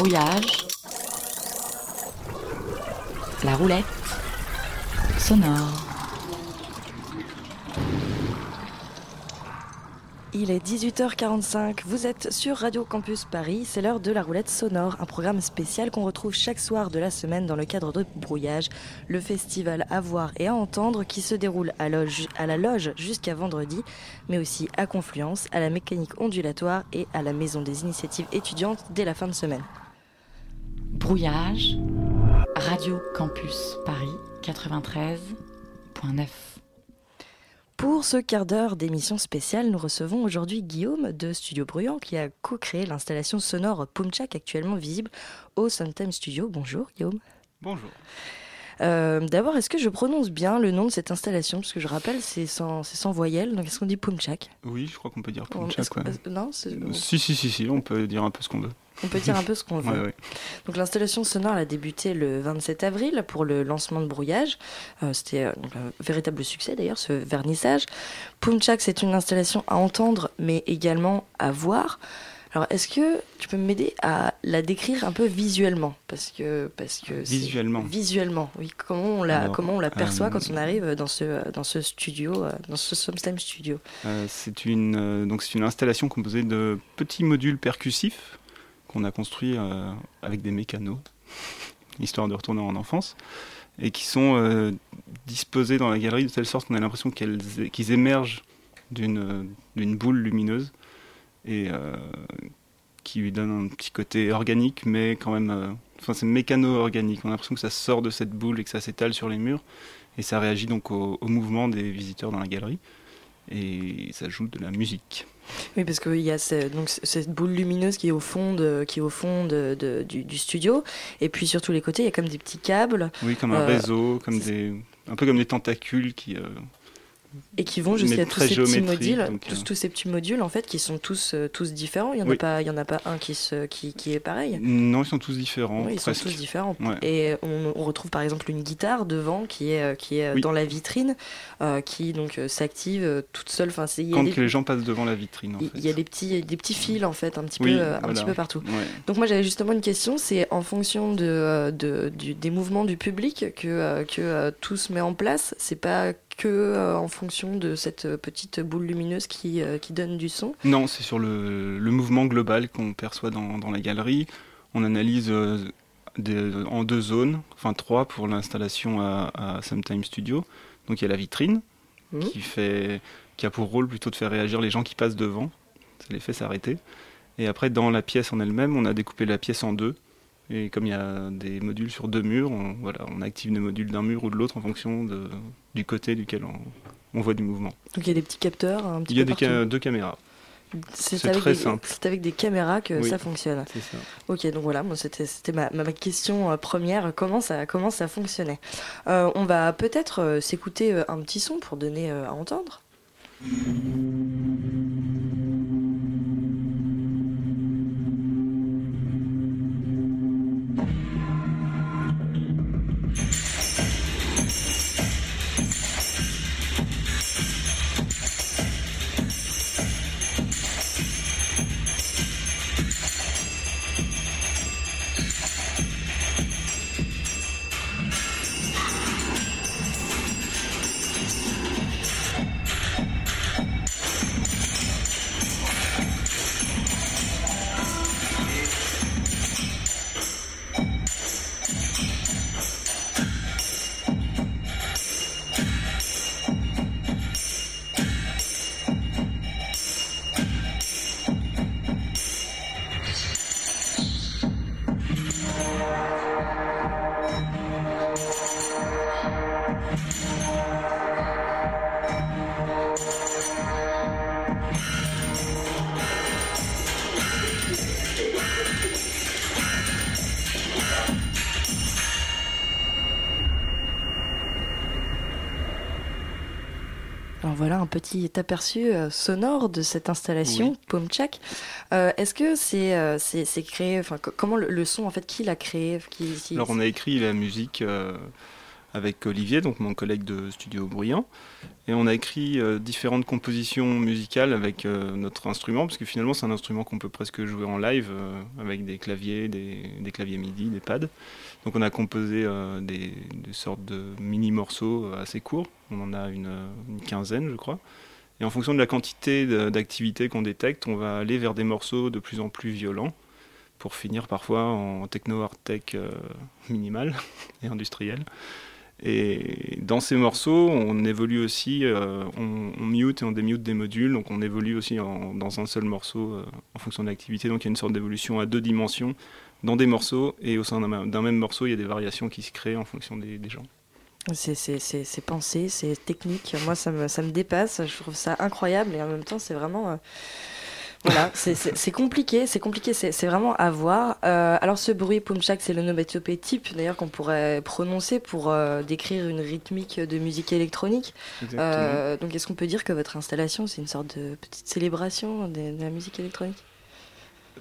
Brouillage. La roulette. Sonore. Il est 18h45, vous êtes sur Radio Campus Paris, c'est l'heure de la roulette sonore, un programme spécial qu'on retrouve chaque soir de la semaine dans le cadre de Brouillage, le festival à voir et à entendre qui se déroule à, la loge jusqu'à vendredi, mais aussi à Confluence, à la mécanique ondulatoire et à la maison des initiatives étudiantes dès la fin de semaine. Brouillage. Radio Campus Paris 93.9. Pour ce quart d'heure d'émission spéciale, nous recevons aujourd'hui Guillaume de Studio Bruyant qui a co-créé l'installation sonore Pumchak actuellement visible au Suntime Studio. Bonjour Guillaume. Bonjour. Euh, D'abord, est-ce que je prononce bien le nom de cette installation? Parce que je rappelle, c'est sans, sans voyelle, donc est-ce qu'on dit Pumchak Oui, je crois qu'on peut dire Pumchak. ouais. Non, c'est- Si, si, si, si, on peut dire un peu ce qu'on veut. On peut dire un peu ce qu'on veut. Ouais, ouais. Donc l'installation sonore elle a débuté le 27 avril pour le lancement de Brouillage. Euh, C'était euh, un véritable succès d'ailleurs ce vernissage. Pumchak c'est une installation à entendre mais également à voir. Alors est-ce que tu peux m'aider à la décrire un peu visuellement? Parce que parce que Visuellement. visuellement oui comment on la Alors, comment on l'aperçoit euh, quand on arrive dans ce dans ce studio euh, dans ce Somestime studio? Euh, c'est une, euh, donc c'est une installation composée de petits modules percussifs qu'on a construits euh, avec des mécanos, histoire de retourner en enfance, et qui sont euh, disposés dans la galerie de telle sorte qu'on a l'impression qu'ils émergent d'une euh, d'une boule lumineuse et qui lui donne un petit côté organique, mais quand même, enfin c'est mécano-organique. On a l'impression que ça sort de cette boule et que ça s'étale sur les murs, et ça réagit donc au mouvement des visiteurs dans la galerie, et ça joue de la musique. Oui, parce qu'il y a ce- donc cette boule lumineuse qui est au fond, de, qui est au fond de, de- du, du studio. Et puis sur tous les côtés, il y a comme des petits câbles Oui, comme un Euh, réseau, comme des, un peu comme des tentacules qui. Et qui vont jusqu'à tous ces petits modules. donc, tous, euh, tous ces petits modules, en fait, qui sont tous, euh, tous différents. Il n'y en, a pas- il y en a pas un qui, se, qui, qui est pareil. Non, ils sont tous différents. Oui, ils sont tous différents. Ouais. Et on, on retrouve par exemple une guitare devant qui est, euh, qui est Oui. dans la vitrine, euh, qui donc s'active toute seule. Enfin, y a Quand des- les gens passent devant la vitrine. Il y a des petits, des petits fils en fait, un petit peu, un petit peu partout. Ouais. Donc moi j'avais justement une question, c'est en fonction de, de- du- des mouvements du public que, que tout se met en place. C'est pas que euh, en fonction de cette petite boule lumineuse qui, euh, qui donne du son. Non, c'est sur le, le mouvement global qu'on perçoit dans, dans la galerie. On analyse euh, des- en deux zones, enfin trois pour l'installation à, à Sometime Studio. Donc il y a la vitrine Mhm. qui, fait, qui a pour rôle plutôt de faire réagir les gens qui passent devant. Ça les fait s'arrêter. Et après, dans la pièce en elle-même, on a découpé la pièce en deux. Et comme il y a des modules sur deux murs, on, voilà, on active les modules d'un mur ou de l'autre en fonction de, du côté duquel on, on voit du mouvement. Donc il y a des petits capteurs un petit Il y a peu des ca- deux caméras, C'est très des- simple. C'est avec des caméras que Oui. ça fonctionne. c'est ça. Ok, donc voilà, moi c'était ma, question euh, première, comment ça comment ça fonctionnait? Euh, on va peut-être euh, s'écouter un petit son pour donner à entendre. Alors voilà un petit aperçu euh, sonore de cette installation Oui. Pumchak. Euh, Est-ce que c'est euh, créé, enfin co- comment le, le son en fait qui l'a créé qui, qui- Alors on a écrit la musique euh, avec Olivier, donc mon collègue de Studio Bruyant. Et on a écrit différentes compositions musicales avec notre instrument, parce que finalement c'est un instrument qu'on peut presque jouer en live avec des claviers, des, claviers MIDI, des pads. Donc on a composé des, sortes de mini morceaux assez courts. On en a une, une quinzaine, je crois. Et en fonction de la quantité d'activité qu'on détecte, on va aller vers des morceaux de plus en plus violents pour finir parfois en techno art tech euh, minimal et industriel. Et dans ces morceaux, on évolue aussi, euh, on, mute et on démute des modules, donc on évolue aussi dans un seul morceau euh, en fonction de l'activité. Donc il y a une sorte d'évolution à deux dimensions dans des morceaux, et au sein d'un même morceau, il y a des variations qui se créent en fonction des, des gens. C'est pensé, c'est technique. Moi, ça me, ça me dépasse. Je trouve ça incroyable et en même temps, c'est vraiment. Euh, voilà, c'est compliqué, c'est compliqué, c'est vraiment à voir. Euh, alors, ce bruit Pumchak, c'est le nomatopée type, d'ailleurs, qu'on pourrait prononcer pour euh, décrire une rythmique de musique électronique. donc, est-ce qu'on peut dire que votre installation, c'est une sorte de petite célébration de, la musique électronique?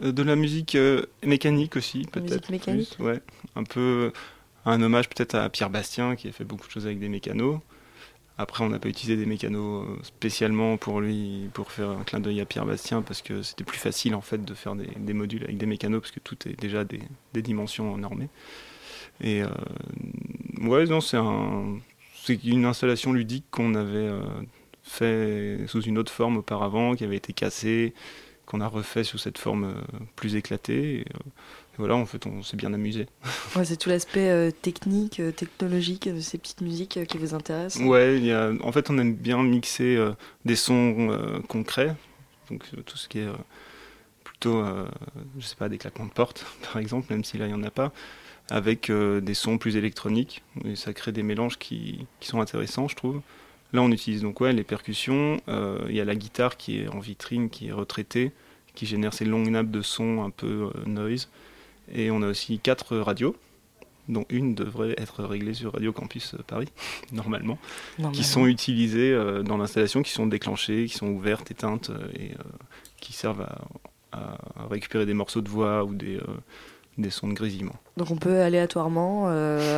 De la musique mécanique aussi, peut-être. Musique mécanique Ouais, un peu un hommage peut-être à Pierre Bastien qui a fait beaucoup de choses avec des mécanos. Après, on n'a pas utilisé des mécanos euh, spécialement pour lui, pour faire un clin d'œil à Pierre Bastien, parce que c'était plus facile en fait de faire des, modules avec des mécanos, parce que tout est déjà des, dimensions normées. Et euh, c'est un, c'est une installation ludique qu'on avait euh, fait sous une autre forme auparavant, qui avait été cassée, qu'on a refait sous cette forme plus éclatée. Voilà, en fait, on s'est bien amusé. Ouais, c'est tout l'aspect euh, technique, euh, technologique de ces petites musiques euh, qui vous intéressent. Ouais, y a, en fait, on aime bien mixer des sons concrets, donc tout ce qui est plutôt, je sais pas, des claquements de porte, par exemple, même si là, il n'y en a pas, avec des sons plus électroniques. Et ça crée des mélanges qui, qui, sont intéressants, je trouve. Là, on utilise donc ouais, les percussions. Il y a la guitare qui est en vitrine, qui est retraitée, qui génère ces longues nappes de son un peu noise. Et on a aussi quatre radios, dont une devrait être réglée sur Radio Campus Paris, normalement, qui sont utilisées euh, dans l'installation, qui sont déclenchées, qui sont ouvertes, éteintes, euh, et euh, qui servent à, récupérer des morceaux de voix ou des, des sons de grésillement. Donc on peut aléatoirement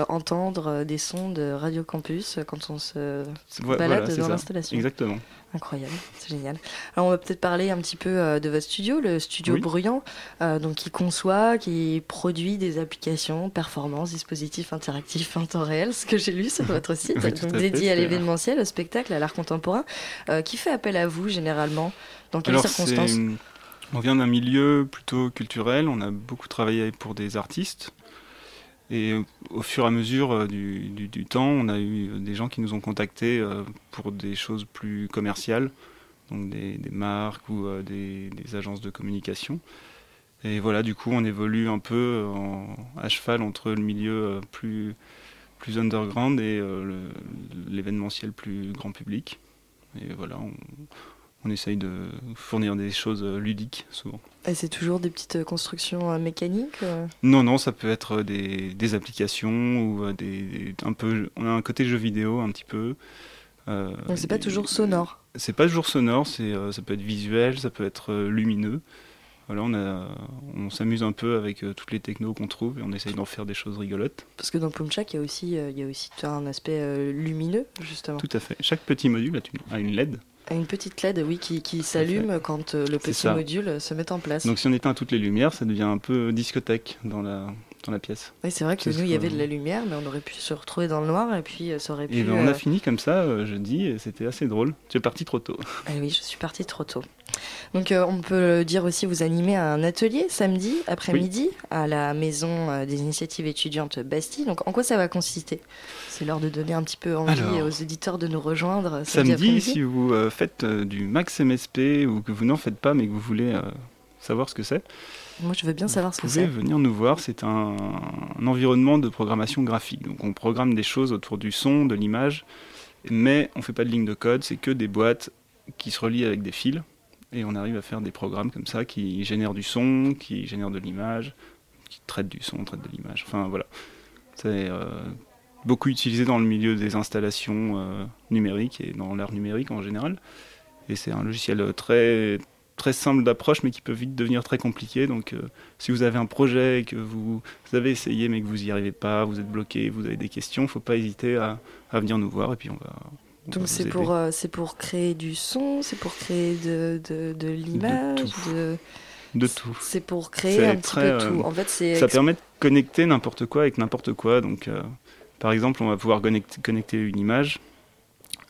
entendre des sons de Radio Campus quand on se balade dans l'installation. Exactement. Incroyable, c'est génial. Alors on va peut-être parler un petit peu euh, de votre studio, le studio Bruyant, euh, donc qui conçoit, qui produit des applications, performances, dispositifs interactifs en temps réel, ce que j'ai lu sur votre site, donc dédié à l'événementiel, au spectacle, à l'art contemporain. Euh, qui fait appel à vous généralement? Dans quelles circonstances? On vient d'un milieu plutôt culturel, on a beaucoup travaillé pour des artistes. Et au fur et à mesure euh, du, temps, on a eu des gens qui nous ont contactés euh, pour des choses plus commerciales, donc des, marques ou euh, des, agences de communication. Et voilà, du coup, on évolue un peu à cheval entre le milieu plus, underground et l'événementiel plus grand public. Et voilà, on essaye de fournir des choses euh, ludiques souvent. Et c'est toujours des petites euh, constructions euh, mécaniques Non, non, ça peut être des, des applications ou des, un peu. On a un côté jeu vidéo un petit peu. Donc c'est pas toujours sonore. C'est pas toujours sonore, c'est ça peut être visuel, ça peut être lumineux. Voilà, on, a, on s'amuse un peu avec toutes les technos qu'on trouve et on essaye d'en faire des choses rigolotes. Parce que dans Pumchak, il y a aussi, il y a aussi un aspect lumineux, justement. Tout à fait. Chaque petit module a une LED une petite LED, oui, qui, qui s'allume quand euh, le petit module se met en place. Donc si on éteint toutes les lumières, ça devient un peu discothèque dans la, dans la pièce. Oui, c'est vrai que nous, il y avait de la lumière, mais on aurait pu se retrouver dans le noir et puis euh, ça aurait pu. Et ben, on a euh, fini comme ça, je dis, et c'était assez drôle. Tu es parti trop tôt. Ah oui, je suis parti trop tôt. Donc on peut dire aussi, vous animez un atelier samedi après-midi à la maison des initiatives étudiantes Bastille. Donc en quoi ça va consister? C'est l'heure de donner un petit peu envie aux éditeurs de nous rejoindre. Samedi, si vous euh, faites euh, du Max MSP ou que vous n'en faites pas mais que vous voulez euh, savoir ce que c'est. Moi, je veux bien savoir ce que c'est. Vous pouvez venir nous voir. C'est un, environnement de programmation graphique. Donc, on programme des choses autour du son, de l'image, mais on ne fait pas de ligne de code. C'est que des boîtes qui se relient avec des fils. Et on arrive à faire des programmes comme ça qui génèrent du son, qui génèrent de l'image, qui traitent du son, traitent de l'image. Enfin, voilà. C'est beaucoup utilisé dans le milieu des installations euh, numériques et dans l'art numérique en général. Et c'est un logiciel très, très simples d'approche, mais qui peuvent vite devenir très compliquées. Donc, euh, si vous avez un projet et que vous, vous, avez essayé, mais que vous n'y arrivez pas, vous êtes bloqué, vous avez des questions, il ne faut pas hésiter à, à, venir nous voir et puis on va. On Donc, c'est pour, euh, c'est pour créer du son, c'est pour créer de, de, de l'image, de, de, tout. C'est pour créer un petit peu tout. En fait, c'est ça permet de connecter n'importe quoi avec n'importe quoi. Donc, euh, par exemple, on va pouvoir connecter, connecter une image.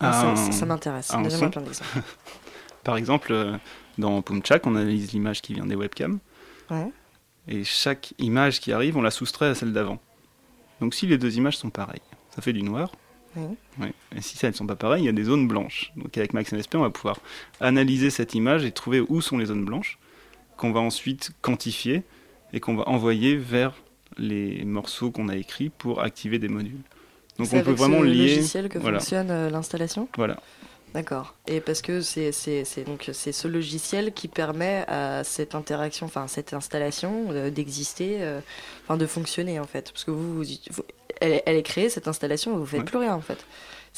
Ah, ça, ça, ça m'intéresse. Par exemple, euh, dans Pumchak, on analyse l'image qui vient des webcams. Ouais. Et chaque image qui arrive, on la soustrait à celle d'avant. Donc si les deux images sont pareilles, ça fait du noir. Ouais. Ouais. Et si elles ne sont pas pareilles, il y a des zones blanches. Donc avec MaxMSP, on va pouvoir analyser cette image et trouver où sont les zones blanches, qu'on va ensuite quantifier et qu'on va envoyer vers les morceaux qu'on a écrits pour activer des modules. Donc on peut vraiment lier. logiciel que voilà. fonctionne euh, l'installation? Voilà. D'accord. Et parce que c'est donc c'est ce logiciel qui permet à cette interaction, enfin cette installation euh, d'exister, euh, enfin de fonctionner en fait. Parce que vous, vous, vous- elle, est- elle est créée cette installation, vous faites Ouais. plus rien en fait.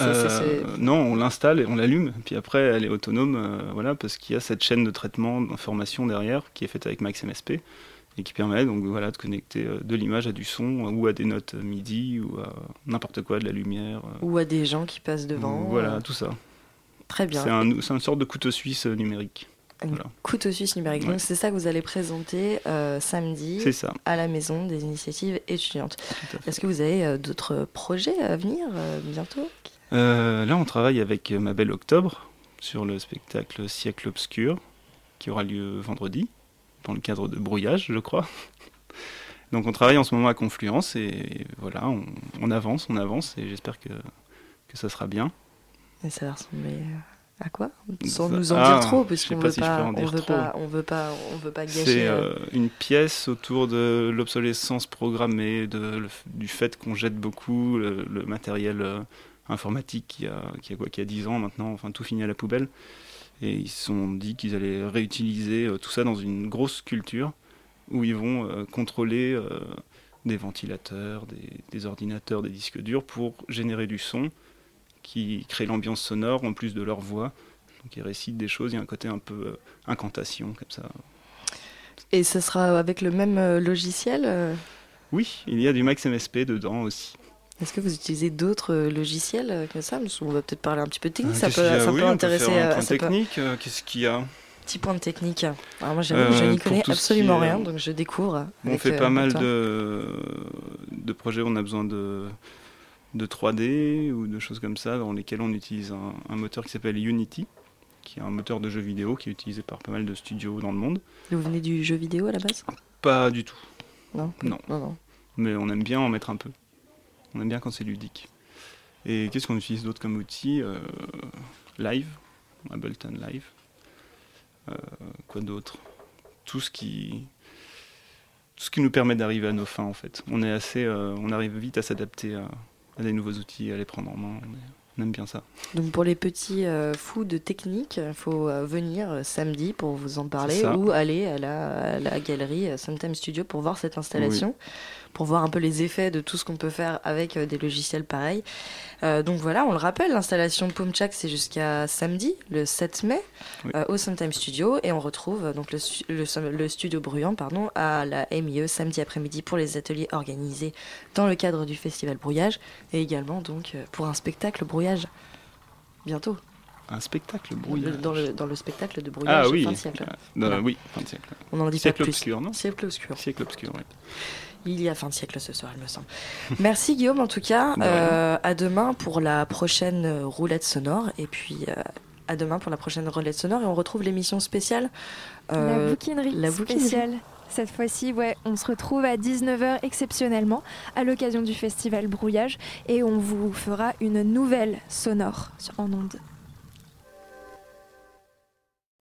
Euh, non, on l'installe et on l'allume, puis après elle est autonome, voilà, parce qu'il y a cette chaîne de traitement d'information derrière qui est faite avec MaxMSP et qui permet donc voilà de connecter de l'image à du son ou à des notes MIDI ou à n'importe quoi, de la lumière. Ou à des gens qui passent devant. Voilà, tout ça. Très bien. C'est un, une sorte de couteau suisse euh, numérique. Voilà. couteau suisse numérique. Ouais. Donc c'est ça que vous allez présenter euh, samedi ça. à la maison des initiatives étudiantes. Est-ce que vous avez euh, d'autres projets à venir euh, bientôt là, on travaille avec ma belle Octobre sur le spectacle Siècle Obscur qui aura lieu vendredi dans le cadre de Brouillage, je crois. Donc on travaille en ce moment à Confluence et voilà, on, on avance, on avance et j'espère que, que ça sera bien. Et ça va ressembler euh, à quoi? Sans nous en Ah, dire trop, je parce qu'on pas veut si pas, on veut trop. pas, on veut pas, on veut pas gâcher. C'est euh, euh, une pièce autour de l'obsolescence programmée, de, le du fait qu'on jette beaucoup le, le matériel euh, informatique qui a, qui, a quoi, qui a 10 ans maintenant, enfin tout fini à la poubelle. Et ils se sont dit qu'ils allaient réutiliser euh, tout ça dans une grosse culture où ils vont contrôler des ventilateurs, des, des ordinateurs, des disques durs pour générer du son qui crée l'ambiance sonore en plus de leur voix. Donc ils récitent des choses, il y a un côté un peu euh, incantation comme ça. Et ce sera avec le même euh, logiciel euh, Oui, il y a du Max MSP dedans aussi. Est-ce que vous utilisez d'autres logiciels que ça? Qu'on va peut-être parler un petit peu de technique. Euh, ça peut, a? ça Oui, peut on intéresser. faire un point peut- technique. Qu'est-ce qu'il y a? Petit point de technique. Alors moi, je n'y connais absolument est, rien, donc je découvre. On fait pas mal de, de projets, on a besoin de, de 3D ou de choses comme ça, dans lesquels on utilise un, un moteur qui s'appelle Unity, qui est un moteur de jeu vidéo qui est utilisé par pas mal de studios dans le monde. Vous venez du jeu vidéo à la base? Pas du tout, Non. Non. Non, non. mais on aime bien en mettre un peu. On aime bien quand c'est ludique. Et qu'est-ce qu'on utilise d'autre comme outil Euh, Live, Ableton Live. Euh, quoi d'autre? Tout ce qui tout ce qui nous permet d'arriver à nos fins en fait. On est assez, euh, on arrive vite à s'adapter à, à des nouveaux outils, à les prendre en main. On, aime bien ça. Donc pour les petits euh, fous de technique, il faut euh, venir euh, samedi pour vous en parler ou aller à la, à la galerie Sometime Studio pour voir cette installation, pour voir un peu les effets de tout ce qu'on peut faire avec euh, des logiciels pareils. Euh, donc voilà, on le rappelle, l'installation Pumchak c'est jusqu'à samedi, le 7 mai, Oui. euh, au Sometime Studio et on retrouve donc le, stu- le, le studio bruyant pardon, à la MIE samedi après-midi pour les ateliers organisés dans le cadre du festival Brouillage et également donc pour un spectacle Brouillage bientôt Un spectacle brouillage. dans le, dans le spectacle de Brouillage ah oui, fin de siècle. Euh, Voilà. oui, fin de siècle. On n'en dit Siècle pas plus. obscur, non Siècle obscur. Siècle obscur, oui. Il y a fin de siècle ce soir, il me semble. Merci Guillaume, en tout cas. Euh, à demain pour la prochaine roulette sonore. Et puis euh, à demain pour la prochaine roulette sonore. Et on retrouve l'émission spéciale. euh, la bouquinerie la bouquinerie. spéciale. Cette fois-ci, ouais, on se retrouve à 19h exceptionnellement à l'occasion du festival Brouillage et on vous fera une nouvelle sonore en ondes.